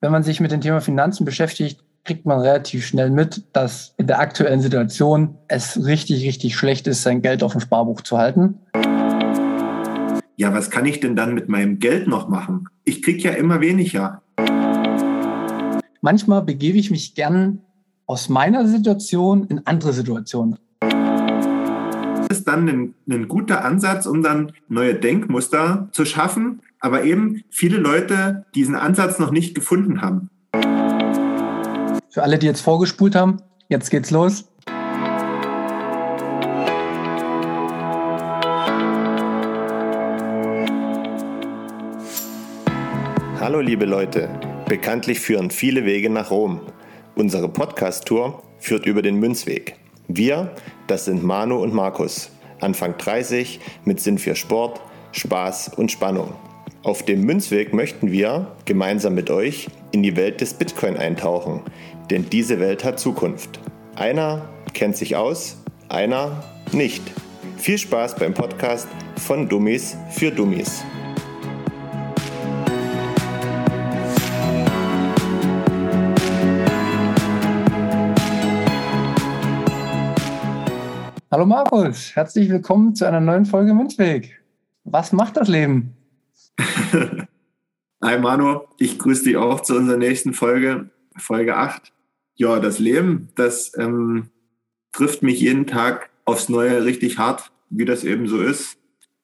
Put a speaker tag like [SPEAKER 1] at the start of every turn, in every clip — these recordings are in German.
[SPEAKER 1] Wenn man sich mit dem Thema Finanzen beschäftigt, kriegt man relativ schnell mit, dass in der aktuellen Situation es richtig, richtig schlecht ist, sein Geld auf dem Sparbuch zu halten.
[SPEAKER 2] Ja, was kann ich denn dann mit meinem Geld noch machen? Ich kriege ja immer weniger.
[SPEAKER 1] Manchmal begebe ich mich gern aus meiner Situation in andere Situationen.
[SPEAKER 2] Dann ein, ein guter Ansatz, um dann neue Denkmuster zu schaffen, aber eben viele Leute diesen Ansatz noch nicht gefunden haben.
[SPEAKER 1] Für alle, die jetzt vorgespult haben, jetzt geht's los.
[SPEAKER 3] Hallo liebe Leute, bekanntlich führen viele Wege nach Rom. Unsere Podcast-Tour führt über den Münzweg. Wir, das sind Manu und Markus, Anfang 30, mit Sinn für Sport, Spaß und Spannung. Auf dem Münzweg möchten wir gemeinsam mit euch in die Welt des Bitcoin eintauchen, denn diese Welt hat Zukunft. Einer kennt sich aus, einer nicht. Viel Spaß beim Podcast von Dummies für Dummies.
[SPEAKER 1] Hallo Markus, herzlich willkommen zu einer neuen Folge Münzweg. Was macht das Leben?
[SPEAKER 2] Hi Manu, ich grüße dich auch zu unserer nächsten Folge, Folge 8. Ja, das Leben, das ähm, trifft mich jeden Tag aufs Neue richtig hart, wie das eben so ist.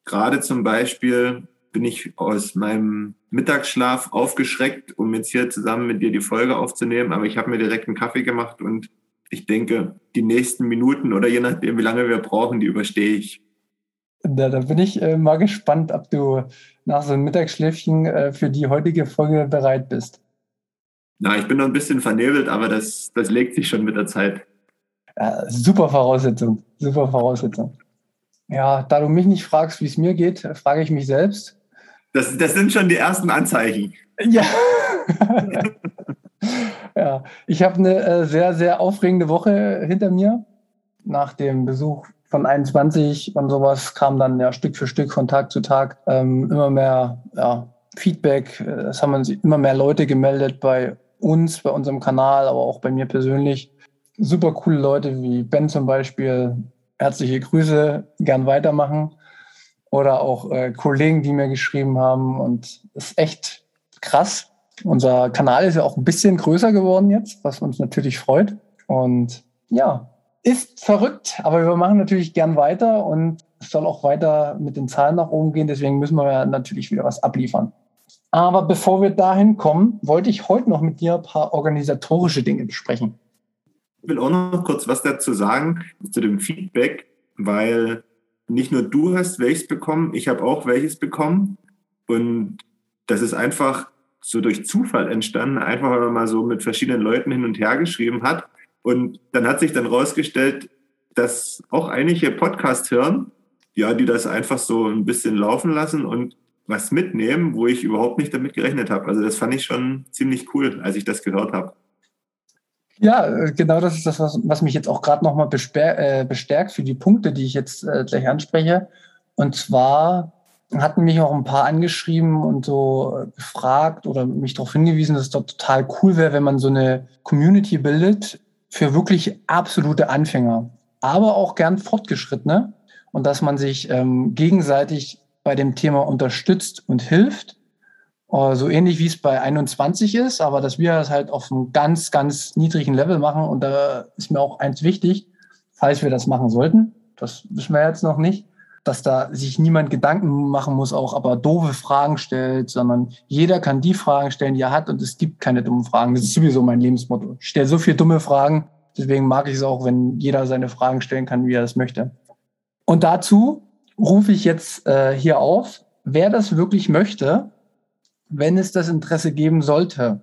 [SPEAKER 2] Gerade zum Beispiel bin ich aus meinem Mittagsschlaf aufgeschreckt, um jetzt hier zusammen mit dir die Folge aufzunehmen, aber ich habe mir direkt einen Kaffee gemacht und ich denke, die nächsten Minuten oder je nachdem, wie lange wir brauchen, die überstehe ich.
[SPEAKER 1] Da, da bin ich äh, mal gespannt, ob du nach so einem Mittagsschläfchen äh, für die heutige Folge bereit bist.
[SPEAKER 2] Na, ich bin noch ein bisschen vernebelt, aber das, das legt sich schon mit der Zeit.
[SPEAKER 1] Ja, super Voraussetzung, super Voraussetzung. Ja, da du mich nicht fragst, wie es mir geht, frage ich mich selbst.
[SPEAKER 2] Das, das sind schon die ersten Anzeichen.
[SPEAKER 1] Ja. Ja, ich habe eine äh, sehr, sehr aufregende Woche hinter mir. Nach dem Besuch von 21 und sowas kam dann ja Stück für Stück von Tag zu Tag ähm, immer mehr ja, Feedback. Es haben uns immer mehr Leute gemeldet bei uns, bei unserem Kanal, aber auch bei mir persönlich. Super coole Leute wie Ben zum Beispiel. Herzliche Grüße, gern weitermachen. Oder auch äh, Kollegen, die mir geschrieben haben. Und es ist echt krass, unser Kanal ist ja auch ein bisschen größer geworden jetzt, was uns natürlich freut. Und ja, ist verrückt, aber wir machen natürlich gern weiter und es soll auch weiter mit den Zahlen nach oben gehen. Deswegen müssen wir natürlich wieder was abliefern. Aber bevor wir dahin kommen, wollte ich heute noch mit dir ein paar organisatorische Dinge besprechen.
[SPEAKER 2] Ich will auch noch kurz was dazu sagen, zu dem Feedback, weil nicht nur du hast welches bekommen, ich habe auch welches bekommen. Und das ist einfach so durch Zufall entstanden, einfach weil man mal so mit verschiedenen Leuten hin und her geschrieben hat. Und dann hat sich dann rausgestellt, dass auch einige Podcast hören, ja, die das einfach so ein bisschen laufen lassen und was mitnehmen, wo ich überhaupt nicht damit gerechnet habe. Also das fand ich schon ziemlich cool, als ich das gehört habe.
[SPEAKER 1] Ja, genau das ist das, was, was mich jetzt auch gerade nochmal äh, bestärkt für die Punkte, die ich jetzt äh, gleich anspreche. Und zwar hatten mich auch ein paar angeschrieben und so gefragt oder mich darauf hingewiesen, dass es doch total cool wäre, wenn man so eine Community bildet für wirklich absolute Anfänger, aber auch gern Fortgeschrittene und dass man sich ähm, gegenseitig bei dem Thema unterstützt und hilft. Äh, so ähnlich wie es bei 21 ist, aber dass wir das halt auf einem ganz, ganz niedrigen Level machen. Und da ist mir auch eins wichtig, falls wir das machen sollten. Das wissen wir jetzt noch nicht dass da sich niemand Gedanken machen muss, auch aber doofe Fragen stellt, sondern jeder kann die Fragen stellen, die er hat und es gibt keine dummen Fragen. Das ist sowieso mein Lebensmotto. Ich stelle so viele dumme Fragen, deswegen mag ich es auch, wenn jeder seine Fragen stellen kann, wie er das möchte. Und dazu rufe ich jetzt äh, hier auf, wer das wirklich möchte, wenn es das Interesse geben sollte,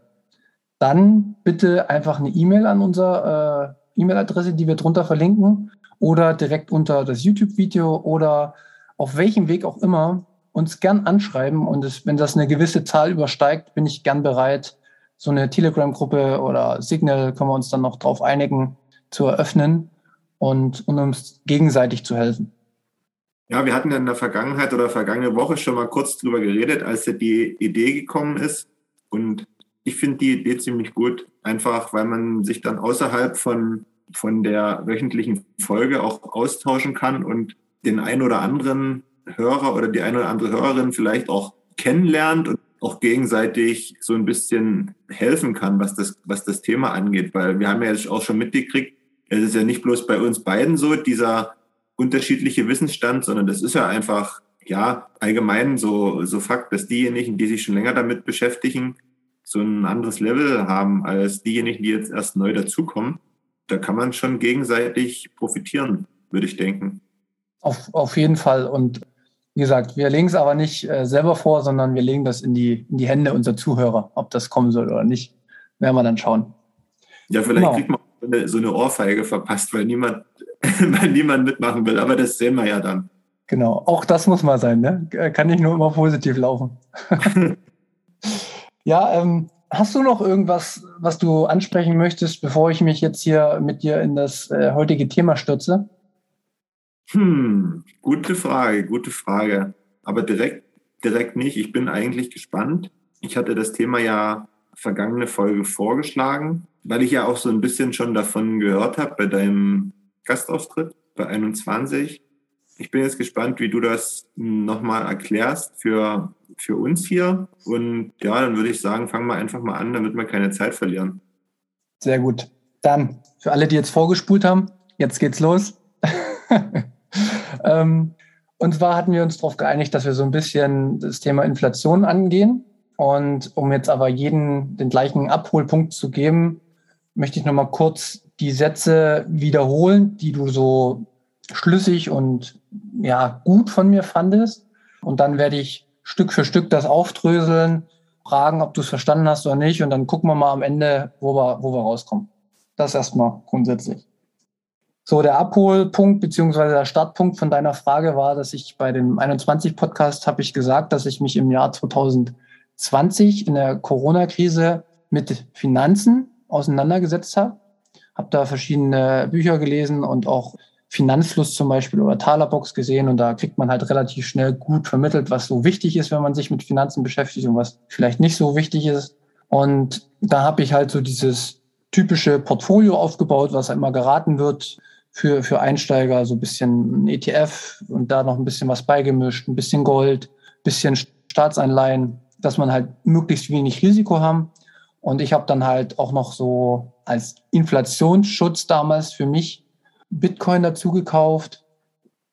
[SPEAKER 1] dann bitte einfach eine E-Mail an unsere äh, E-Mail-Adresse, die wir drunter verlinken oder direkt unter das YouTube-Video oder auf welchem Weg auch immer uns gern anschreiben. Und es, wenn das eine gewisse Zahl übersteigt, bin ich gern bereit, so eine Telegram-Gruppe oder Signal können wir uns dann noch drauf einigen, zu eröffnen und, und uns gegenseitig zu helfen.
[SPEAKER 2] Ja, wir hatten in der Vergangenheit oder vergangene Woche schon mal kurz drüber geredet, als die Idee gekommen ist. Und ich finde die Idee ziemlich gut, einfach weil man sich dann außerhalb von, von der wöchentlichen Folge auch austauschen kann und den ein oder anderen Hörer oder die eine oder andere Hörerin vielleicht auch kennenlernt und auch gegenseitig so ein bisschen helfen kann, was das, was das Thema angeht. Weil wir haben ja jetzt auch schon mitgekriegt, es ist ja nicht bloß bei uns beiden so, dieser unterschiedliche Wissensstand, sondern das ist ja einfach, ja, allgemein so, so Fakt, dass diejenigen, die sich schon länger damit beschäftigen, so ein anderes Level haben als diejenigen, die jetzt erst neu dazukommen. Da kann man schon gegenseitig profitieren, würde ich denken.
[SPEAKER 1] Auf, auf jeden Fall. Und wie gesagt, wir legen es aber nicht äh, selber vor, sondern wir legen das in die, in die Hände unserer Zuhörer, ob das kommen soll oder nicht. Werden wir dann schauen.
[SPEAKER 2] Ja, vielleicht genau. kriegt man so eine, so eine Ohrfeige verpasst, weil niemand, weil niemand mitmachen will. Aber das sehen wir ja dann.
[SPEAKER 1] Genau, auch das muss mal sein. Ne? Kann nicht nur immer positiv laufen. ja, ähm, hast du noch irgendwas, was du ansprechen möchtest, bevor ich mich jetzt hier mit dir in das äh, heutige Thema stürze?
[SPEAKER 2] Hm, gute Frage, gute Frage. Aber direkt, direkt nicht. Ich bin eigentlich gespannt. Ich hatte das Thema ja vergangene Folge vorgeschlagen, weil ich ja auch so ein bisschen schon davon gehört habe bei deinem Gastauftritt bei 21. Ich bin jetzt gespannt, wie du das nochmal erklärst für, für uns hier. Und ja, dann würde ich sagen, fangen wir einfach mal an, damit wir keine Zeit verlieren.
[SPEAKER 1] Sehr gut. Dann, für alle, die jetzt vorgespult haben, jetzt geht's los. ähm, und zwar hatten wir uns darauf geeinigt, dass wir so ein bisschen das Thema Inflation angehen. Und um jetzt aber jeden den gleichen Abholpunkt zu geben, möchte ich nochmal kurz die Sätze wiederholen, die du so schlüssig und ja, gut von mir fandest. Und dann werde ich Stück für Stück das aufdröseln, fragen, ob du es verstanden hast oder nicht. Und dann gucken wir mal am Ende, wo wir, wo wir rauskommen. Das erstmal grundsätzlich. So, der Abholpunkt beziehungsweise der Startpunkt von deiner Frage war, dass ich bei dem 21 Podcast habe ich gesagt, dass ich mich im Jahr 2020 in der Corona-Krise mit Finanzen auseinandergesetzt habe. Habe da verschiedene Bücher gelesen und auch Finanzfluss zum Beispiel oder Talerbox gesehen und da kriegt man halt relativ schnell gut vermittelt, was so wichtig ist, wenn man sich mit Finanzen beschäftigt und was vielleicht nicht so wichtig ist. Und da habe ich halt so dieses typische Portfolio aufgebaut, was immer geraten wird für, für Einsteiger, so ein bisschen ein ETF und da noch ein bisschen was beigemischt, ein bisschen Gold, ein bisschen Staatsanleihen, dass man halt möglichst wenig Risiko haben. Und ich habe dann halt auch noch so als Inflationsschutz damals für mich Bitcoin dazu gekauft.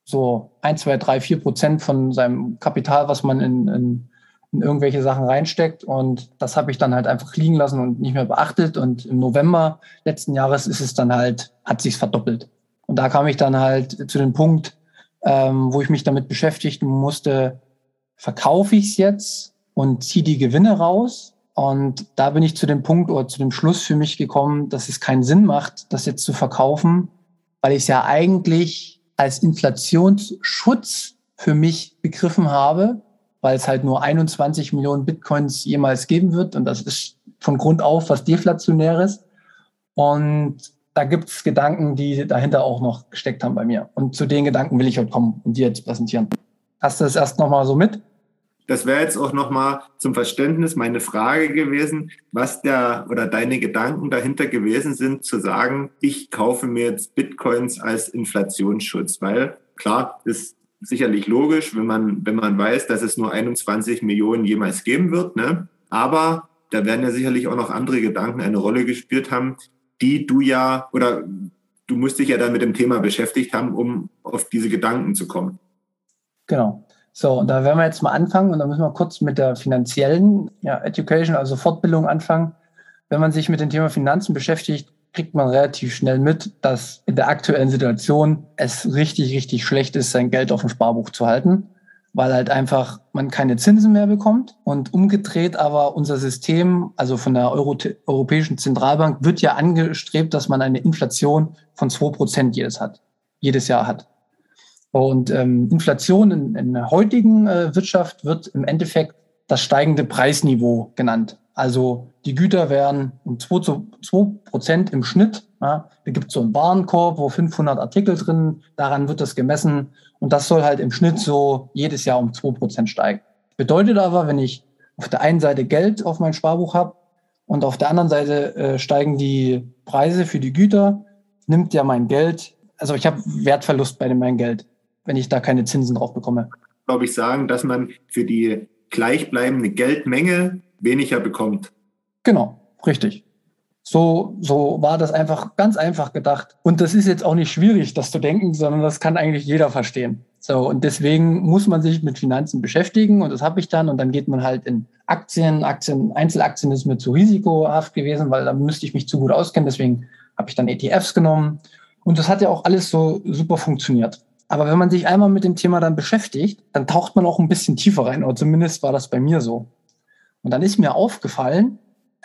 [SPEAKER 1] So ein, zwei, drei, vier Prozent von seinem Kapital, was man in, in, in irgendwelche Sachen reinsteckt. Und das habe ich dann halt einfach liegen lassen und nicht mehr beachtet. Und im November letzten Jahres ist es dann halt, hat sich's verdoppelt. Und da kam ich dann halt zu dem Punkt, ähm, wo ich mich damit beschäftigen musste, verkaufe ich es jetzt und ziehe die Gewinne raus. Und da bin ich zu dem Punkt oder zu dem Schluss für mich gekommen, dass es keinen Sinn macht, das jetzt zu verkaufen, weil ich es ja eigentlich als Inflationsschutz für mich begriffen habe, weil es halt nur 21 Millionen Bitcoins jemals geben wird. Und das ist von Grund auf was Deflationäres. Und da gibt es Gedanken, die dahinter auch noch gesteckt haben bei mir. Und zu den Gedanken will ich heute kommen und dir jetzt präsentieren. Hast du das erst nochmal so mit?
[SPEAKER 2] Das wäre jetzt auch nochmal zum Verständnis meine Frage gewesen, was der oder deine Gedanken dahinter gewesen sind, zu sagen, ich kaufe mir jetzt Bitcoins als Inflationsschutz, weil klar, ist sicherlich logisch, wenn man, wenn man weiß, dass es nur 21 Millionen jemals geben wird, ne? Aber da werden ja sicherlich auch noch andere Gedanken eine Rolle gespielt haben, die du ja oder du musst dich ja dann mit dem Thema beschäftigt haben, um auf diese Gedanken zu kommen.
[SPEAKER 1] Genau. So, und da werden wir jetzt mal anfangen und dann müssen wir kurz mit der finanziellen ja, Education, also Fortbildung anfangen. Wenn man sich mit dem Thema Finanzen beschäftigt, kriegt man relativ schnell mit, dass in der aktuellen Situation es richtig, richtig schlecht ist, sein Geld auf dem Sparbuch zu halten, weil halt einfach man keine Zinsen mehr bekommt. Und umgedreht aber unser System, also von der Euro Europäischen Zentralbank, wird ja angestrebt, dass man eine Inflation von zwei Prozent jedes hat, jedes Jahr hat. Und ähm, Inflation in, in der heutigen äh, Wirtschaft wird im Endeffekt das steigende Preisniveau genannt. Also die Güter werden um 2 Prozent im Schnitt. Ja, da gibt es so einen Warenkorb, wo 500 Artikel drin, daran wird das gemessen. Und das soll halt im Schnitt so jedes Jahr um 2 Prozent steigen. Bedeutet aber, wenn ich auf der einen Seite Geld auf mein Sparbuch habe und auf der anderen Seite äh, steigen die Preise für die Güter, nimmt ja mein Geld, also ich habe Wertverlust bei meinem Geld, wenn ich da keine Zinsen drauf bekomme.
[SPEAKER 2] Glaube ich sagen, dass man für die gleichbleibende Geldmenge weniger bekommt.
[SPEAKER 1] Genau, richtig. So, so war das einfach ganz einfach gedacht. Und das ist jetzt auch nicht schwierig, das zu denken, sondern das kann eigentlich jeder verstehen. So, und deswegen muss man sich mit Finanzen beschäftigen und das habe ich dann. Und dann geht man halt in Aktien. Aktien, Einzelaktien ist mir zu risikohaft gewesen, weil da müsste ich mich zu gut auskennen. Deswegen habe ich dann ETFs genommen. Und das hat ja auch alles so super funktioniert. Aber wenn man sich einmal mit dem Thema dann beschäftigt, dann taucht man auch ein bisschen tiefer rein. Oder zumindest war das bei mir so. Und dann ist mir aufgefallen,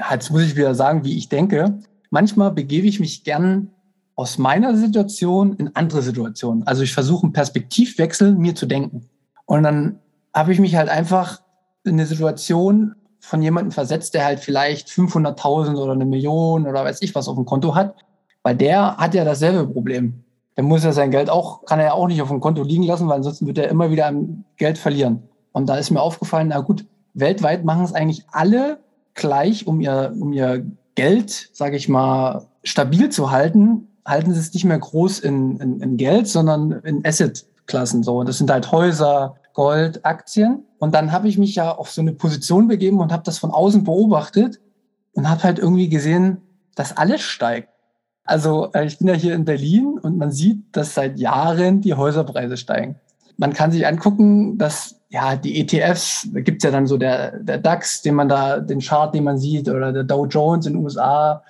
[SPEAKER 1] jetzt muss ich wieder sagen, wie ich denke, manchmal begebe ich mich gern aus meiner Situation in andere Situationen. Also ich versuche einen Perspektivwechsel mir zu denken. Und dann habe ich mich halt einfach in eine Situation von jemandem versetzt, der halt vielleicht 500.000 oder eine Million oder weiß ich was auf dem Konto hat, weil der hat ja dasselbe Problem. Der muss ja sein Geld auch, kann er ja auch nicht auf dem Konto liegen lassen, weil ansonsten wird er immer wieder an Geld verlieren. Und da ist mir aufgefallen, na gut, weltweit machen es eigentlich alle gleich, um ihr, um ihr Geld, sage ich mal, stabil zu halten, halten sie es nicht mehr groß in, in, in Geld, sondern in Asset-Klassen. So. Und das sind halt Häuser, Gold, Aktien. Und dann habe ich mich ja auf so eine Position begeben und habe das von außen beobachtet und habe halt irgendwie gesehen, dass alles steigt. Also äh, ich bin ja hier in Berlin und man sieht, dass seit Jahren die Häuserpreise steigen. Man kann sich angucken, dass ja die ETFs, da gibt's ja dann so der, der DAX, den man da, den Chart, den man sieht, oder der Dow Jones in den USA.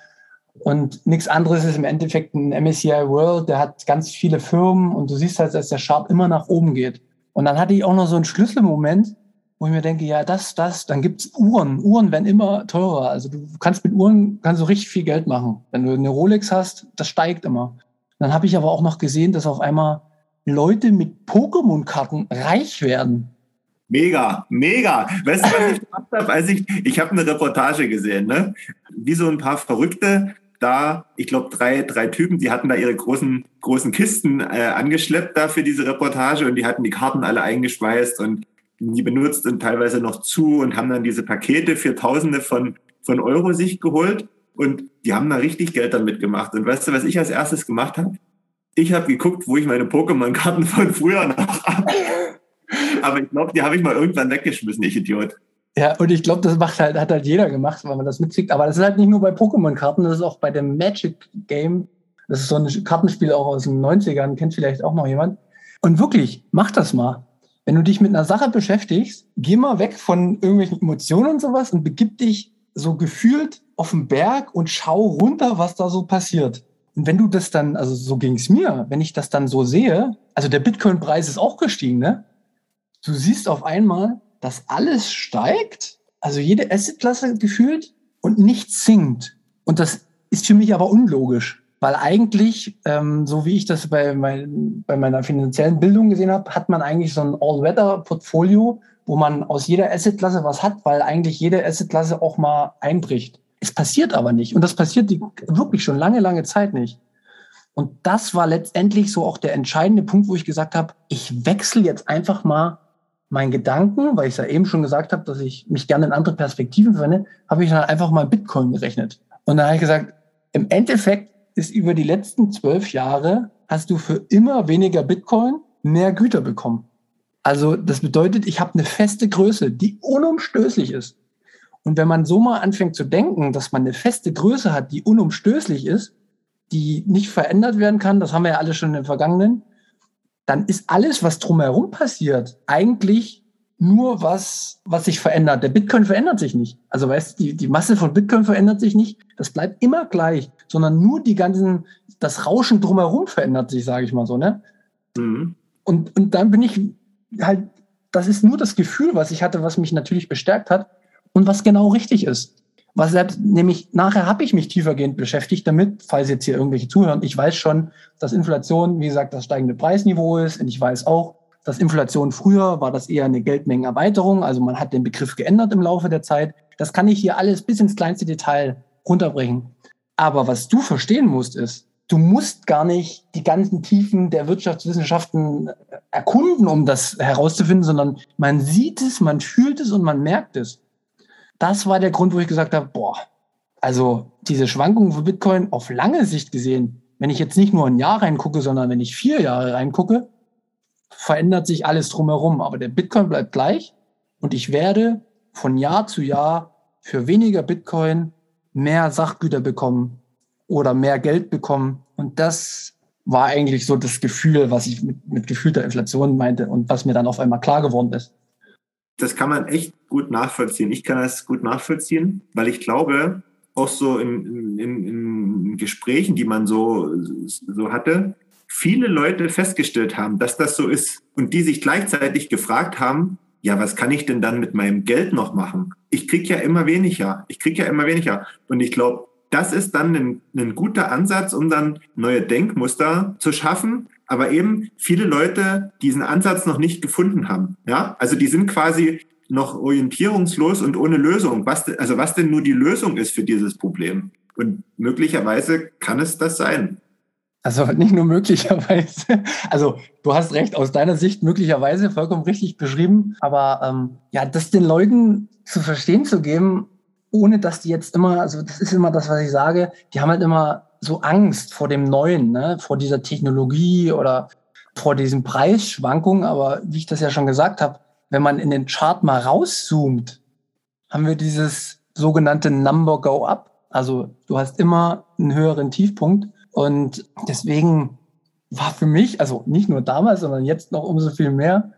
[SPEAKER 1] Und nichts anderes ist im Endeffekt ein MSCI World, der hat ganz viele Firmen und du siehst halt, dass der Chart immer nach oben geht. Und dann hatte ich auch noch so einen Schlüsselmoment, wo ich mir denke, ja, das, das, dann gibt's Uhren. Uhren werden immer teurer. Also du kannst mit Uhren kannst du richtig viel Geld machen. Wenn du eine Rolex hast, das steigt immer. Dann habe ich aber auch noch gesehen, dass auf einmal Leute mit Pokémon-Karten reich werden.
[SPEAKER 2] Mega, mega. Weißt du, was ich gemacht habe? Als ich, ich habe eine Reportage gesehen, ne? Wie so ein paar Verrückte da, ich glaube, drei, drei Typen, die hatten da ihre großen, großen Kisten äh, angeschleppt da für diese Reportage und die hatten die Karten alle eingeschweißt und die benutzt und teilweise noch zu und haben dann diese Pakete für Tausende von, von Euro sich geholt und die haben da richtig Geld damit gemacht. Und weißt du, was ich als erstes gemacht habe? Ich habe geguckt, wo ich meine Pokémon-Karten von früher noch habe. Aber ich glaube, die habe ich mal irgendwann weggeschmissen, ich Idiot.
[SPEAKER 1] Ja, und ich glaube, das macht halt, hat halt jeder gemacht, weil man das mitkriegt. Aber das ist halt nicht nur bei Pokémon-Karten, das ist auch bei dem Magic Game. Das ist so ein Kartenspiel auch aus den 90ern, kennt vielleicht auch noch jemand. Und wirklich, mach das mal. Wenn du dich mit einer Sache beschäftigst, geh mal weg von irgendwelchen Emotionen und sowas und begib dich so gefühlt auf den Berg und schau runter, was da so passiert. Und wenn du das dann, also so ging's mir, wenn ich das dann so sehe, also der Bitcoin-Preis ist auch gestiegen, ne? Du siehst auf einmal, dass alles steigt, also jede Assetklasse gefühlt und nichts sinkt. Und das ist für mich aber unlogisch. Weil eigentlich, ähm, so wie ich das bei, mein, bei meiner finanziellen Bildung gesehen habe, hat man eigentlich so ein All-Weather-Portfolio, wo man aus jeder Assetklasse was hat, weil eigentlich jede Assetklasse auch mal einbricht. Es passiert aber nicht. Und das passiert die, wirklich schon lange, lange Zeit nicht. Und das war letztendlich so auch der entscheidende Punkt, wo ich gesagt habe, ich wechsle jetzt einfach mal meinen Gedanken, weil ich ja eben schon gesagt habe, dass ich mich gerne in andere Perspektiven verwende, habe ich dann einfach mal Bitcoin gerechnet. Und dann habe ich gesagt, im Endeffekt ist über die letzten zwölf Jahre hast du für immer weniger Bitcoin mehr Güter bekommen. Also das bedeutet, ich habe eine feste Größe, die unumstößlich ist. Und wenn man so mal anfängt zu denken, dass man eine feste Größe hat, die unumstößlich ist, die nicht verändert werden kann, das haben wir ja alle schon im Vergangenen, dann ist alles, was drumherum passiert, eigentlich nur was, was sich verändert. Der Bitcoin verändert sich nicht. Also weißt du, die, die Masse von Bitcoin verändert sich nicht. Das bleibt immer gleich, sondern nur die ganzen, das Rauschen drumherum verändert sich, sage ich mal so, ne? Mhm. Und, und dann bin ich halt, das ist nur das Gefühl, was ich hatte, was mich natürlich bestärkt hat und was genau richtig ist. Was selbst, nämlich nachher habe ich mich tiefergehend beschäftigt damit, falls jetzt hier irgendwelche zuhören. Ich weiß schon, dass Inflation, wie gesagt, das steigende Preisniveau ist. Und ich weiß auch, dass Inflation früher war das eher eine Geldmengenerweiterung. Also man hat den Begriff geändert im Laufe der Zeit. Das kann ich hier alles bis ins kleinste Detail runterbringen. Aber was du verstehen musst, ist, du musst gar nicht die ganzen Tiefen der Wirtschaftswissenschaften erkunden, um das herauszufinden, sondern man sieht es, man fühlt es und man merkt es. Das war der Grund, wo ich gesagt habe, boah, Also diese Schwankungen für Bitcoin auf lange Sicht gesehen, wenn ich jetzt nicht nur ein Jahr reingucke, sondern wenn ich vier Jahre reingucke, verändert sich alles drumherum. Aber der Bitcoin bleibt gleich und ich werde von Jahr zu Jahr für weniger Bitcoin mehr Sachgüter bekommen oder mehr Geld bekommen. Und das war eigentlich so das Gefühl, was ich mit, mit gefühlter Inflation meinte und was mir dann auf einmal klar geworden ist.
[SPEAKER 2] Das kann man echt gut nachvollziehen. Ich kann das gut nachvollziehen, weil ich glaube, auch so in, in, in Gesprächen, die man so, so hatte, viele Leute festgestellt haben, dass das so ist und die sich gleichzeitig gefragt haben, ja, was kann ich denn dann mit meinem Geld noch machen? Ich krieg ja immer weniger. Ich krieg ja immer weniger. Und ich glaube, das ist dann ein, ein guter Ansatz, um dann neue Denkmuster zu schaffen, aber eben viele Leute diesen Ansatz noch nicht gefunden haben. Ja, also die sind quasi noch orientierungslos und ohne Lösung. Was, also was denn nur die Lösung ist für dieses Problem? Und möglicherweise kann es das sein.
[SPEAKER 1] Also nicht nur möglicherweise. Also du hast recht, aus deiner Sicht möglicherweise vollkommen richtig beschrieben. Aber ähm, ja, das den Leuten zu verstehen zu geben, ohne dass die jetzt immer, also das ist immer das, was ich sage, die haben halt immer so Angst vor dem Neuen, ne? vor dieser Technologie oder vor diesen Preisschwankungen. Aber wie ich das ja schon gesagt habe, wenn man in den Chart mal rauszoomt, haben wir dieses sogenannte Number Go Up. Also du hast immer einen höheren Tiefpunkt. Und deswegen war für mich, also nicht nur damals, sondern jetzt noch umso viel mehr,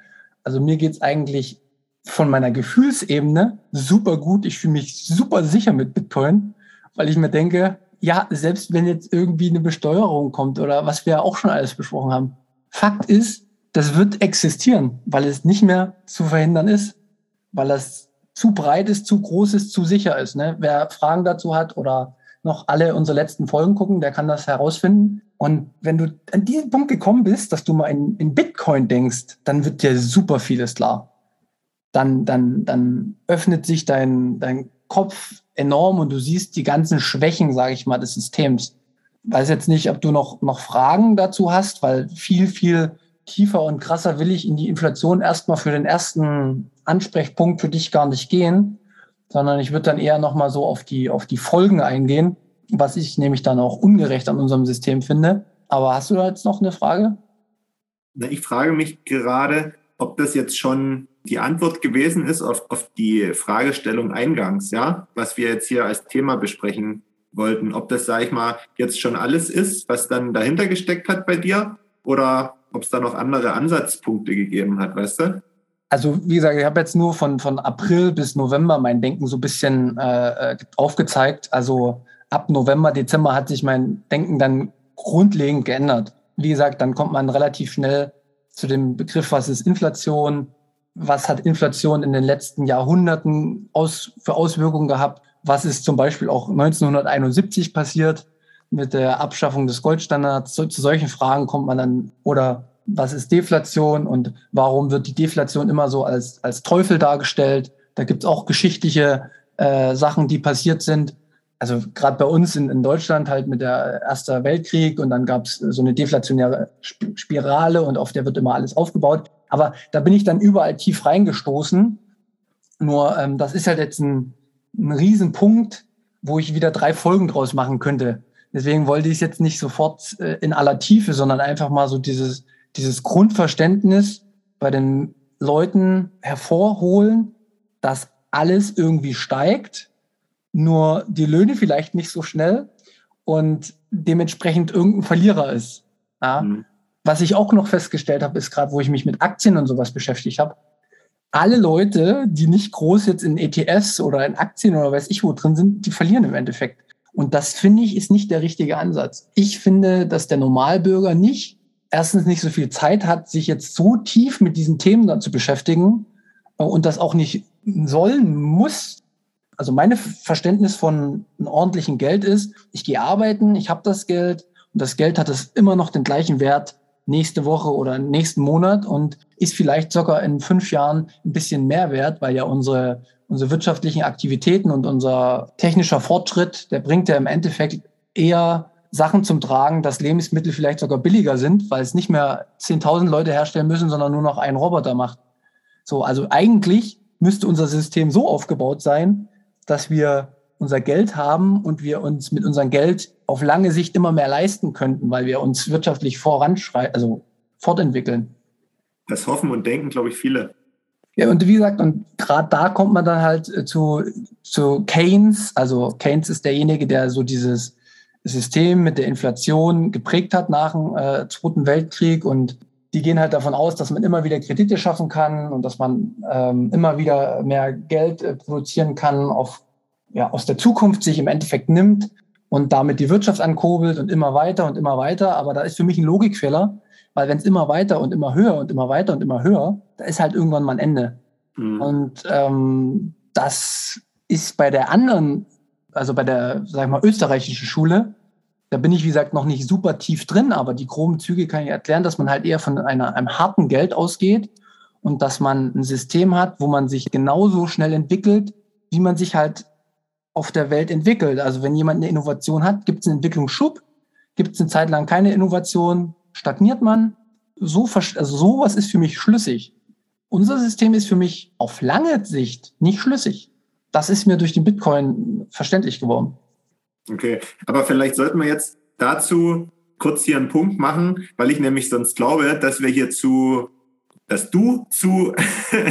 [SPEAKER 1] also mir geht's eigentlich von meiner Gefühlsebene super gut. Ich fühle mich super sicher mit Bitcoin, weil ich mir denke, ja, selbst wenn jetzt irgendwie eine Besteuerung kommt oder was wir ja auch schon alles besprochen haben, Fakt ist, das wird existieren, weil es nicht mehr zu verhindern ist, weil es zu breit ist, zu groß ist, zu sicher ist. Ne? Wer Fragen dazu hat oder noch alle unsere letzten Folgen gucken, der kann das herausfinden. Und wenn du an diesen Punkt gekommen bist, dass du mal in, in Bitcoin denkst, dann wird dir super vieles klar. Dann, dann, dann öffnet sich dein, dein Kopf enorm und du siehst die ganzen Schwächen, sage ich mal, des Systems. Weiß jetzt nicht, ob du noch, noch Fragen dazu hast, weil viel, viel tiefer und krasser will ich in die Inflation erstmal für den ersten Ansprechpunkt für dich gar nicht gehen sondern ich würde dann eher nochmal so auf die, auf die Folgen eingehen, was ich nämlich dann auch ungerecht an unserem System finde. Aber hast du da jetzt noch eine Frage?
[SPEAKER 2] Ich frage mich gerade, ob das jetzt schon die Antwort gewesen ist auf, auf die Fragestellung eingangs, ja, was wir jetzt hier als Thema besprechen wollten. Ob das, sage ich mal, jetzt schon alles ist, was dann dahinter gesteckt hat bei dir oder ob es da noch andere Ansatzpunkte gegeben hat, weißt du?
[SPEAKER 1] also wie gesagt, ich habe jetzt nur von, von April bis November mein Denken so ein bisschen äh, äh, aufgezeigt. Also ab November, Dezember hat sich mein Denken dann grundlegend geändert. Wie gesagt, dann kommt man relativ schnell zu dem Begriff, was ist Inflation, was hat Inflation in den letzten Jahrhunderten aus, für Auswirkungen gehabt, was ist zum Beispiel auch 1971 passiert mit der Abschaffung des Goldstandards. Zu, zu solchen Fragen kommt man dann oder was ist Deflation und warum wird die Deflation immer so als, als Teufel dargestellt. Da gibt's auch geschichtliche äh, Sachen, die passiert sind. Also gerade bei uns in, in Deutschland halt mit der Erster Weltkrieg und dann gab's so eine deflationäre Spirale und auf der wird immer alles aufgebaut. Aber da bin ich dann überall tief reingestoßen. Nur ähm, das ist halt jetzt ein, ein Riesenpunkt, wo ich wieder drei Folgen draus machen könnte. Deswegen wollte ich es jetzt nicht sofort äh, in aller Tiefe, sondern einfach mal so dieses dieses Grundverständnis bei den Leuten hervorholen, dass alles irgendwie steigt, nur die Löhne vielleicht nicht so schnell und dementsprechend irgendein Verlierer ist. Ja? Mhm. Was ich auch noch festgestellt habe, ist gerade, wo ich mich mit Aktien und sowas beschäftigt habe, alle Leute, die nicht groß jetzt in ETFs oder in Aktien oder weiß ich wo drin sind, die verlieren im Endeffekt. Und das finde ich ist nicht der richtige Ansatz. Ich finde, dass der Normalbürger nicht erstens nicht so viel Zeit hat, sich jetzt so tief mit diesen Themen dann zu beschäftigen äh, und das auch nicht sollen muss. Also mein Verständnis von einem ordentlichen Geld ist, ich gehe arbeiten, ich habe das Geld und das Geld hat es immer noch den gleichen Wert nächste Woche oder nächsten Monat und ist vielleicht sogar in fünf Jahren ein bisschen mehr wert, weil ja unsere, unsere wirtschaftlichen Aktivitäten und unser technischer Fortschritt, der bringt ja im Endeffekt eher Sachen zum Tragen, dass Lebensmittel vielleicht sogar billiger sind, weil es nicht mehr 10.000 Leute herstellen müssen, sondern nur noch ein Roboter macht. So, also eigentlich müsste unser System so aufgebaut sein, dass wir unser Geld haben und wir uns mit unserem Geld auf lange Sicht immer mehr leisten könnten, weil wir uns wirtschaftlich voranschreiten, also fortentwickeln.
[SPEAKER 2] Das hoffen und denken, glaube ich, viele.
[SPEAKER 1] Ja, und wie gesagt, und gerade da kommt man dann halt äh, zu, zu Keynes. Also Keynes ist derjenige, der so dieses System mit der Inflation geprägt hat nach dem äh, Zweiten Weltkrieg. Und die gehen halt davon aus, dass man immer wieder Kredite schaffen kann und dass man ähm, immer wieder mehr Geld äh, produzieren kann, auf, ja, aus der Zukunft sich im Endeffekt nimmt und damit die Wirtschaft ankurbelt und immer weiter und immer weiter. Aber da ist für mich ein Logikfehler, weil wenn es immer weiter und immer höher und immer weiter und immer höher, da ist halt irgendwann mal ein Ende. Mhm. Und ähm, das ist bei der anderen, also bei der, sag ich mal, österreichischen Schule, da bin ich, wie gesagt, noch nicht super tief drin, aber die groben Züge kann ich erklären, dass man halt eher von einer, einem harten Geld ausgeht und dass man ein System hat, wo man sich genauso schnell entwickelt, wie man sich halt auf der Welt entwickelt. Also wenn jemand eine Innovation hat, gibt es einen Entwicklungsschub, gibt es eine Zeit lang keine Innovation, stagniert man. So, also sowas ist für mich schlüssig. Unser System ist für mich auf lange Sicht nicht schlüssig. Das ist mir durch den Bitcoin verständlich geworden.
[SPEAKER 2] Okay, aber vielleicht sollten wir jetzt dazu kurz hier einen Punkt machen, weil ich nämlich sonst glaube, dass wir hier zu, dass du zu,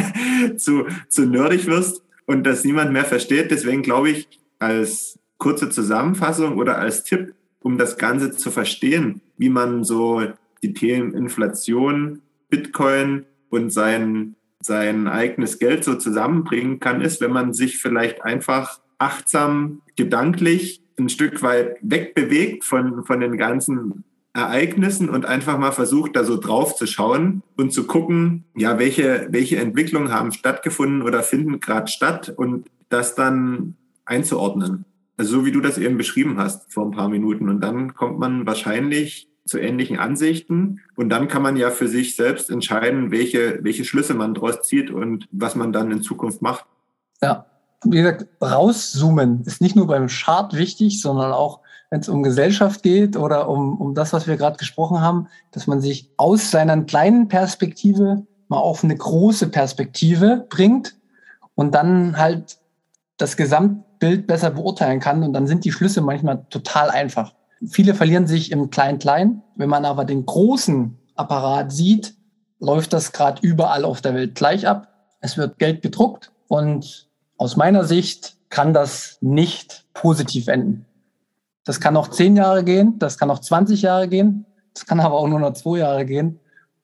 [SPEAKER 2] zu, zu nerdig wirst und dass niemand mehr versteht. Deswegen glaube ich, als kurze Zusammenfassung oder als Tipp, um das Ganze zu verstehen, wie man so die Themen Inflation, Bitcoin und sein, sein eigenes Geld so zusammenbringen kann, ist, wenn man sich vielleicht einfach achtsam gedanklich ein Stück weit wegbewegt von, von den ganzen Ereignissen und einfach mal versucht, da so drauf zu schauen und zu gucken, ja, welche, welche Entwicklungen haben stattgefunden oder finden gerade statt und das dann einzuordnen. Also so wie du das eben beschrieben hast vor ein paar Minuten. Und dann kommt man wahrscheinlich zu ähnlichen Ansichten. Und dann kann man ja für sich selbst entscheiden, welche, welche Schlüsse man daraus zieht und was man dann in Zukunft macht.
[SPEAKER 1] Ja, wie gesagt, rauszoomen ist nicht nur beim Chart wichtig, sondern auch, wenn es um Gesellschaft geht oder um, um das, was wir gerade gesprochen haben, dass man sich aus seiner kleinen Perspektive mal auf eine große Perspektive bringt und dann halt das Gesamtbild besser beurteilen kann. Und dann sind die Schlüsse manchmal total einfach. Viele verlieren sich im Klein-Klein. Wenn man aber den großen Apparat sieht, läuft das gerade überall auf der Welt gleich ab. Es wird Geld gedruckt und aus meiner Sicht kann das nicht positiv enden. Das kann noch zehn Jahre gehen, das kann noch 20 Jahre gehen, das kann aber auch nur noch zwei Jahre gehen.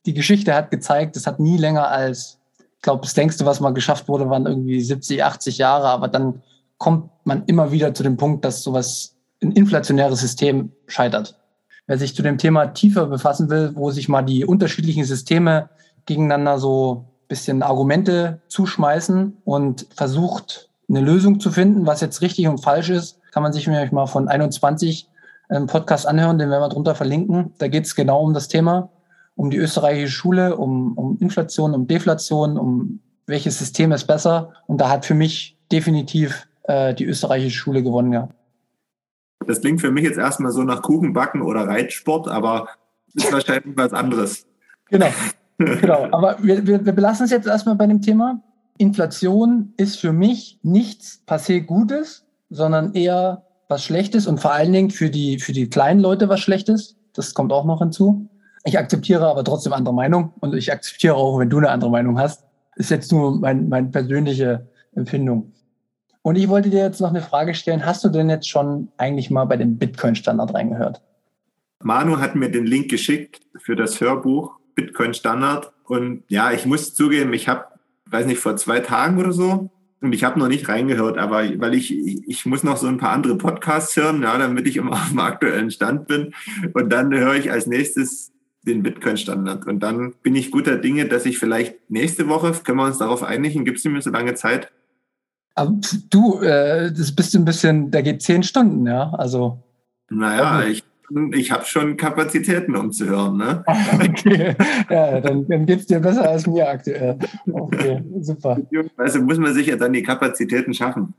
[SPEAKER 1] Die Geschichte hat gezeigt, es hat nie länger als, ich glaube, das längste, was mal geschafft wurde, waren irgendwie 70, 80 Jahre, aber dann kommt man immer wieder zu dem Punkt, dass sowas ein inflationäres System scheitert. Wer sich zu dem Thema tiefer befassen will, wo sich mal die unterschiedlichen Systeme gegeneinander so bisschen Argumente zuschmeißen und versucht, eine Lösung zu finden, was jetzt richtig und falsch ist, kann man sich mal von 21 einen Podcast anhören, den werden wir drunter verlinken. Da geht es genau um das Thema, um die österreichische Schule, um, um Inflation, um Deflation, um welches System ist besser. Und da hat für mich definitiv äh, die österreichische Schule gewonnen, ja.
[SPEAKER 2] Das klingt für mich jetzt erstmal so nach Kuchenbacken oder Reitsport, aber ist wahrscheinlich was anderes.
[SPEAKER 1] Genau. Genau, aber wir, wir, wir belassen es jetzt erstmal bei dem Thema. Inflation ist für mich nichts passé Gutes, sondern eher was Schlechtes und vor allen Dingen für die, für die kleinen Leute was Schlechtes. Das kommt auch noch hinzu. Ich akzeptiere aber trotzdem andere Meinung und ich akzeptiere auch, wenn du eine andere Meinung hast. Ist jetzt nur mein, meine persönliche Empfindung. Und ich wollte dir jetzt noch eine Frage stellen. Hast du denn jetzt schon eigentlich mal bei dem Bitcoin-Standard reingehört?
[SPEAKER 2] Manu hat mir den Link geschickt für das Hörbuch Bitcoin Standard. Und ja, ich muss zugeben, ich habe, weiß nicht, vor zwei Tagen oder so, und ich habe noch nicht reingehört, aber weil ich, ich muss noch so ein paar andere Podcasts hören, ja, damit ich immer auf dem aktuellen Stand bin. Und dann höre ich als nächstes den Bitcoin-Standard. Und dann bin ich guter Dinge, dass ich vielleicht nächste Woche, können wir uns darauf einigen, gibt es nicht mehr so lange Zeit?
[SPEAKER 1] Aber du, äh, das bist ein bisschen, da geht zehn Stunden, ja. Also.
[SPEAKER 2] Naja, ich ich habe schon Kapazitäten, um zu hören. Ne?
[SPEAKER 1] okay, ja, dann, dann geht es dir besser als mir aktuell. Okay, super.
[SPEAKER 2] Also muss man sich ja dann die Kapazitäten schaffen.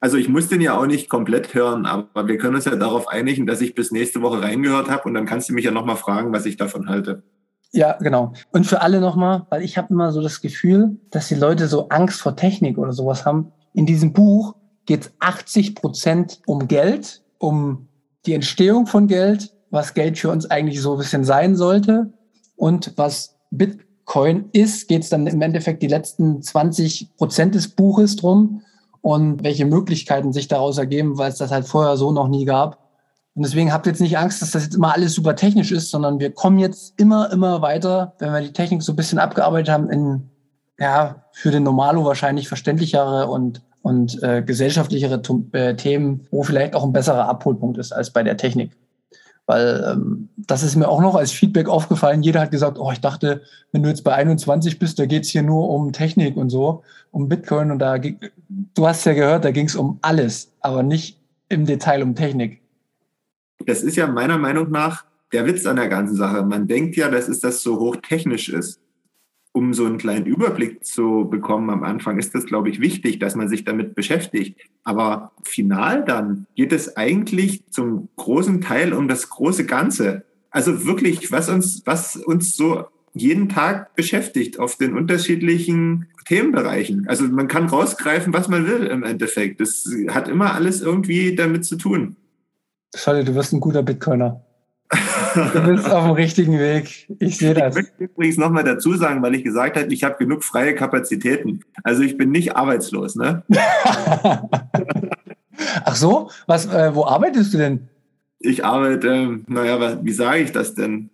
[SPEAKER 2] Also ich muss den ja auch nicht komplett hören, aber wir können uns ja darauf einigen, dass ich bis nächste Woche reingehört habe und dann kannst du mich ja nochmal fragen, was ich davon halte.
[SPEAKER 1] Ja, genau. Und für alle nochmal, weil ich habe immer so das Gefühl, dass die Leute so Angst vor Technik oder sowas haben. In diesem Buch geht es 80 Prozent um Geld, um die Entstehung von Geld, was Geld für uns eigentlich so ein bisschen sein sollte und was Bitcoin ist, geht es dann im Endeffekt die letzten 20 Prozent des Buches drum und welche Möglichkeiten sich daraus ergeben, weil es das halt vorher so noch nie gab. Und deswegen habt jetzt nicht Angst, dass das jetzt immer alles super technisch ist, sondern wir kommen jetzt immer, immer weiter, wenn wir die Technik so ein bisschen abgearbeitet haben, in, ja, für den Normalo wahrscheinlich verständlichere und, und äh, gesellschaftlichere äh, Themen, wo vielleicht auch ein besserer Abholpunkt ist als bei der Technik. Weil ähm, das ist mir auch noch als Feedback aufgefallen. Jeder hat gesagt, oh, ich dachte, wenn du jetzt bei 21 bist, da geht's hier nur um Technik und so, um Bitcoin. Und da, du hast ja gehört, da ging's um alles, aber nicht im Detail um Technik
[SPEAKER 2] das ist ja meiner Meinung nach der Witz an der ganzen Sache. Man denkt ja, dass es das so hochtechnisch ist. Um so einen kleinen Überblick zu bekommen am Anfang, ist das, glaube ich, wichtig, dass man sich damit beschäftigt. Aber final dann geht es eigentlich zum großen Teil um das große Ganze. Also wirklich, was uns, was uns so jeden Tag beschäftigt auf den unterschiedlichen Themenbereichen. Also man kann rausgreifen, was man will im Endeffekt. Das hat immer alles irgendwie damit zu tun.
[SPEAKER 1] Schade, du wirst ein guter Bitcoiner. Du bist auf dem richtigen Weg. Ich sehe das.
[SPEAKER 2] Ich möchte übrigens nochmal dazu sagen, weil ich gesagt habe, ich habe genug freie Kapazitäten. Also ich bin nicht arbeitslos, ne?
[SPEAKER 1] Ach so? Was, äh, wo arbeitest du denn?
[SPEAKER 2] Ich arbeite, äh, naja, wie sage ich das denn?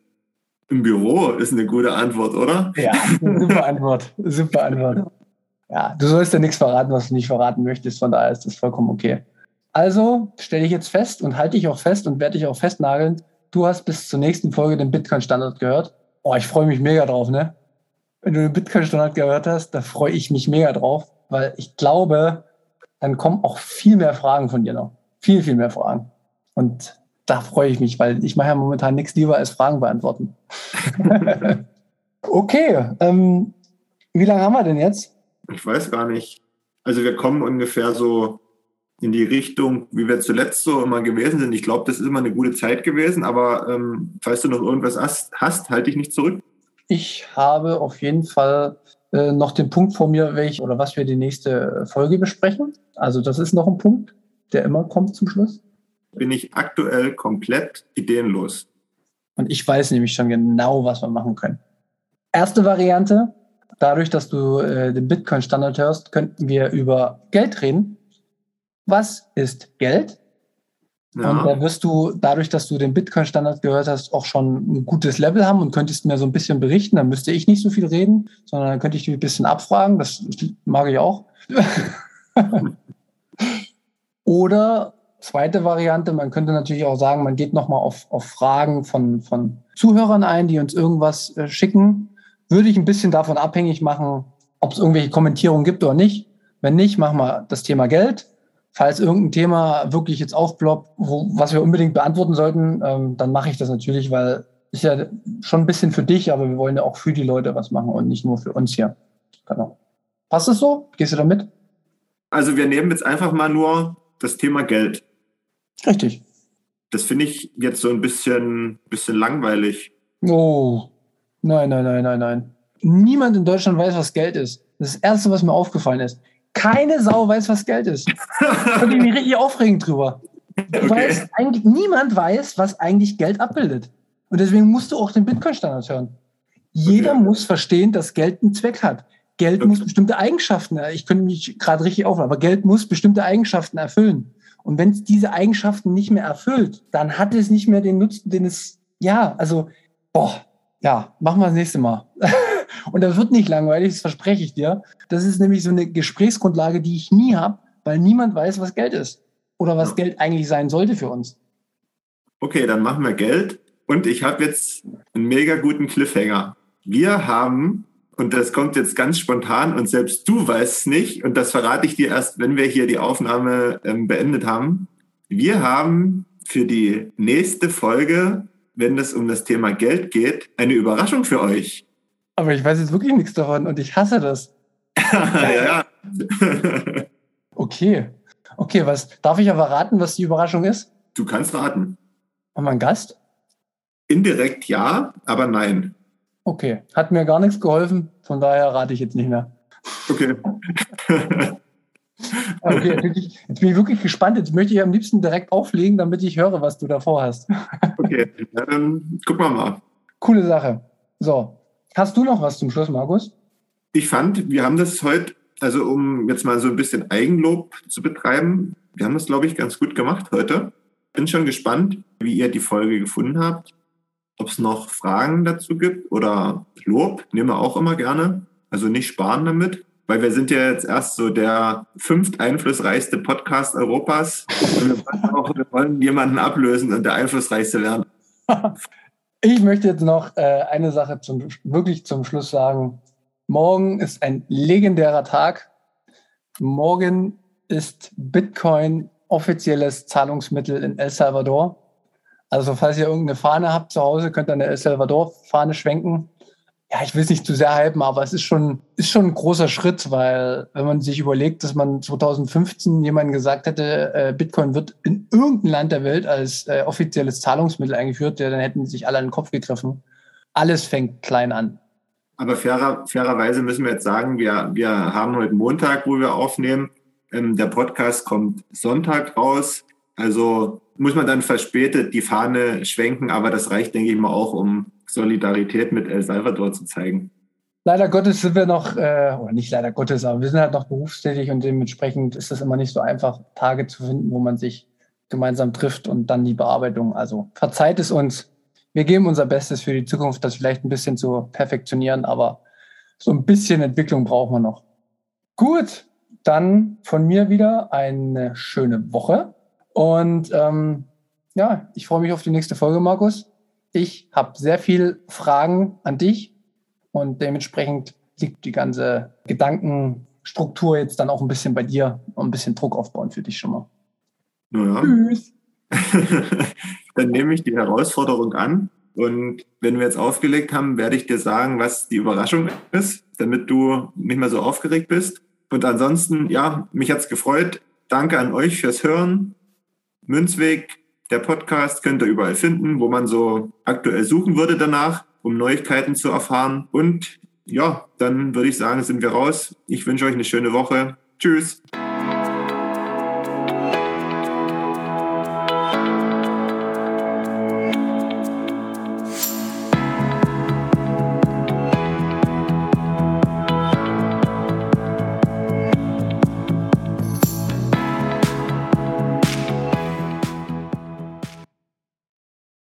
[SPEAKER 2] Im Büro ist eine gute Antwort, oder?
[SPEAKER 1] Ja, super Antwort. Super Antwort. Ja, du sollst ja nichts verraten, was du nicht verraten möchtest. Von daher ist das vollkommen okay. Also stelle ich jetzt fest und halte ich auch fest und werde ich auch festnageln. Du hast bis zur nächsten Folge den Bitcoin-Standard gehört. Oh, ich freue mich mega drauf, ne? Wenn du den Bitcoin-Standard gehört hast, da freue ich mich mega drauf, weil ich glaube, dann kommen auch viel mehr Fragen von dir noch. Viel, viel mehr Fragen. Und da freue ich mich, weil ich mache ja momentan nichts lieber als Fragen beantworten. okay, ähm, wie lange haben wir denn jetzt?
[SPEAKER 2] Ich weiß gar nicht. Also wir kommen ungefähr so in die Richtung, wie wir zuletzt so immer gewesen sind. Ich glaube, das ist immer eine gute Zeit gewesen, aber ähm, falls du noch irgendwas hast, hast halte dich nicht zurück.
[SPEAKER 1] Ich habe auf jeden Fall äh, noch den Punkt vor mir, welch oder was wir die nächste Folge besprechen. Also das ist noch ein Punkt, der immer kommt zum Schluss.
[SPEAKER 2] Bin ich aktuell komplett ideenlos.
[SPEAKER 1] Und ich weiß nämlich schon genau, was wir machen können. Erste Variante, dadurch, dass du äh, den Bitcoin-Standard hörst, könnten wir über Geld reden was ist Geld? Ja. Und da wirst du, dadurch, dass du den Bitcoin-Standard gehört hast, auch schon ein gutes Level haben und könntest mir so ein bisschen berichten. Dann müsste ich nicht so viel reden, sondern dann könnte ich dich ein bisschen abfragen. Das mag ich auch. Oder zweite Variante, man könnte natürlich auch sagen, man geht nochmal auf, auf Fragen von, von Zuhörern ein, die uns irgendwas äh, schicken. Würde ich ein bisschen davon abhängig machen, ob es irgendwelche Kommentierungen gibt oder nicht. Wenn nicht, machen wir das Thema Geld falls irgendein Thema wirklich jetzt aufploppt, wo, was wir unbedingt beantworten sollten, ähm, dann mache ich das natürlich, weil ist ja schon ein bisschen für dich, aber wir wollen ja auch für die Leute was machen und nicht nur für uns hier. Genau. Passt das so? Gehst du da mit?
[SPEAKER 2] Also wir nehmen jetzt einfach mal nur das Thema Geld.
[SPEAKER 1] Richtig.
[SPEAKER 2] Das finde ich jetzt so ein bisschen, bisschen langweilig.
[SPEAKER 1] Oh, nein, nein, nein, nein, nein. Niemand in Deutschland weiß, was Geld ist. Das, ist das Erste, was mir aufgefallen ist. Keine Sau weiß, was Geld ist. Da bin ich mich richtig aufregend drüber. Okay. Weißt, eigentlich, niemand weiß, was eigentlich Geld abbildet. Und deswegen musst du auch den Bitcoin-Standard hören. Jeder okay. muss verstehen, dass Geld einen Zweck hat. Geld okay. muss bestimmte Eigenschaften, ich könnte mich gerade richtig auf, aber Geld muss bestimmte Eigenschaften erfüllen. Und wenn es diese Eigenschaften nicht mehr erfüllt, dann hat es nicht mehr den Nutzen, den es, ja, also, boah, ja, machen wir das nächste Mal. Und das wird nicht langweilig, das verspreche ich dir. Das ist nämlich so eine Gesprächsgrundlage, die ich nie habe, weil niemand weiß, was Geld ist. Oder was ja. Geld eigentlich sein sollte für uns.
[SPEAKER 2] Okay, dann machen wir Geld. Und ich habe jetzt einen mega guten Cliffhanger. Wir haben, und das kommt jetzt ganz spontan, und selbst du weißt es nicht, und das verrate ich dir erst, wenn wir hier die Aufnahme ähm, beendet haben. Wir haben für die nächste Folge, wenn es um das Thema Geld geht, eine Überraschung für euch.
[SPEAKER 1] Aber ich weiß jetzt wirklich nichts davon und ich hasse das. ja, ja. okay. Okay, was darf ich aber raten, was die Überraschung ist?
[SPEAKER 2] Du kannst raten.
[SPEAKER 1] Haben wir einen Gast?
[SPEAKER 2] Indirekt ja, aber nein.
[SPEAKER 1] Okay, hat mir gar nichts geholfen, von daher rate ich jetzt nicht mehr.
[SPEAKER 2] Okay.
[SPEAKER 1] Okay, jetzt bin ich wirklich gespannt. Jetzt möchte ich am liebsten direkt auflegen, damit ich höre, was du davor hast.
[SPEAKER 2] Okay, dann gucken wir mal.
[SPEAKER 1] Coole Sache. So, hast du noch was zum Schluss, Markus?
[SPEAKER 2] Ich fand, wir haben das heute, also um jetzt mal so ein bisschen Eigenlob zu betreiben, wir haben das, glaube ich, ganz gut gemacht heute. Bin schon gespannt, wie ihr die Folge gefunden habt. Ob es noch Fragen dazu gibt oder Lob, nehmen wir auch immer gerne. Also nicht sparen damit weil wir sind ja jetzt erst so der fünft einflussreichste Podcast Europas und wir wollen, auch, wir wollen jemanden ablösen und der einflussreichste werden.
[SPEAKER 1] Ich möchte jetzt noch äh, eine Sache zum, wirklich zum Schluss sagen. Morgen ist ein legendärer Tag. Morgen ist Bitcoin offizielles Zahlungsmittel in El Salvador. Also falls ihr irgendeine Fahne habt zu Hause, könnt ihr eine El Salvador-Fahne schwenken ja, ich will es nicht zu sehr hypen, aber es ist schon, ist schon ein großer Schritt, weil wenn man sich überlegt, dass man 2015 jemandem gesagt hätte, äh, Bitcoin wird in irgendeinem Land der Welt als äh, offizielles Zahlungsmittel eingeführt, ja, dann hätten sich alle an den Kopf gegriffen. Alles fängt klein an.
[SPEAKER 2] Aber fairer, fairerweise müssen wir jetzt sagen, wir, wir haben heute Montag, wo wir aufnehmen. Ähm, der Podcast kommt Sonntag raus. Also muss man dann verspätet die Fahne schwenken, aber das reicht, denke ich mal, auch, um Solidarität mit El Salvador zu zeigen.
[SPEAKER 1] Leider Gottes sind wir noch, äh, oder nicht leider Gottes, aber wir sind halt noch berufstätig und dementsprechend ist es immer nicht so einfach, Tage zu finden, wo man sich gemeinsam trifft und dann die Bearbeitung. Also verzeiht es uns. Wir geben unser Bestes für die Zukunft, das vielleicht ein bisschen zu perfektionieren, aber so ein bisschen Entwicklung brauchen wir noch. Gut, dann von mir wieder eine schöne Woche. Und ähm, ja, ich freue mich auf die nächste Folge, Markus. Ich habe sehr viele Fragen an dich und dementsprechend liegt die ganze Gedankenstruktur jetzt dann auch ein bisschen bei dir und ein bisschen Druck aufbauen für dich schon mal.
[SPEAKER 2] Naja. Tschüss. dann nehme ich die Herausforderung an und wenn wir jetzt aufgelegt haben, werde ich dir sagen, was die Überraschung ist, damit du nicht mehr so aufgeregt bist. Und ansonsten, ja, mich hat es gefreut. Danke an euch fürs Hören. Münzweg, der Podcast könnt ihr überall finden, wo man so aktuell suchen würde danach, um Neuigkeiten zu erfahren. Und ja, dann würde ich sagen, sind wir raus. Ich wünsche euch eine schöne Woche. Tschüss.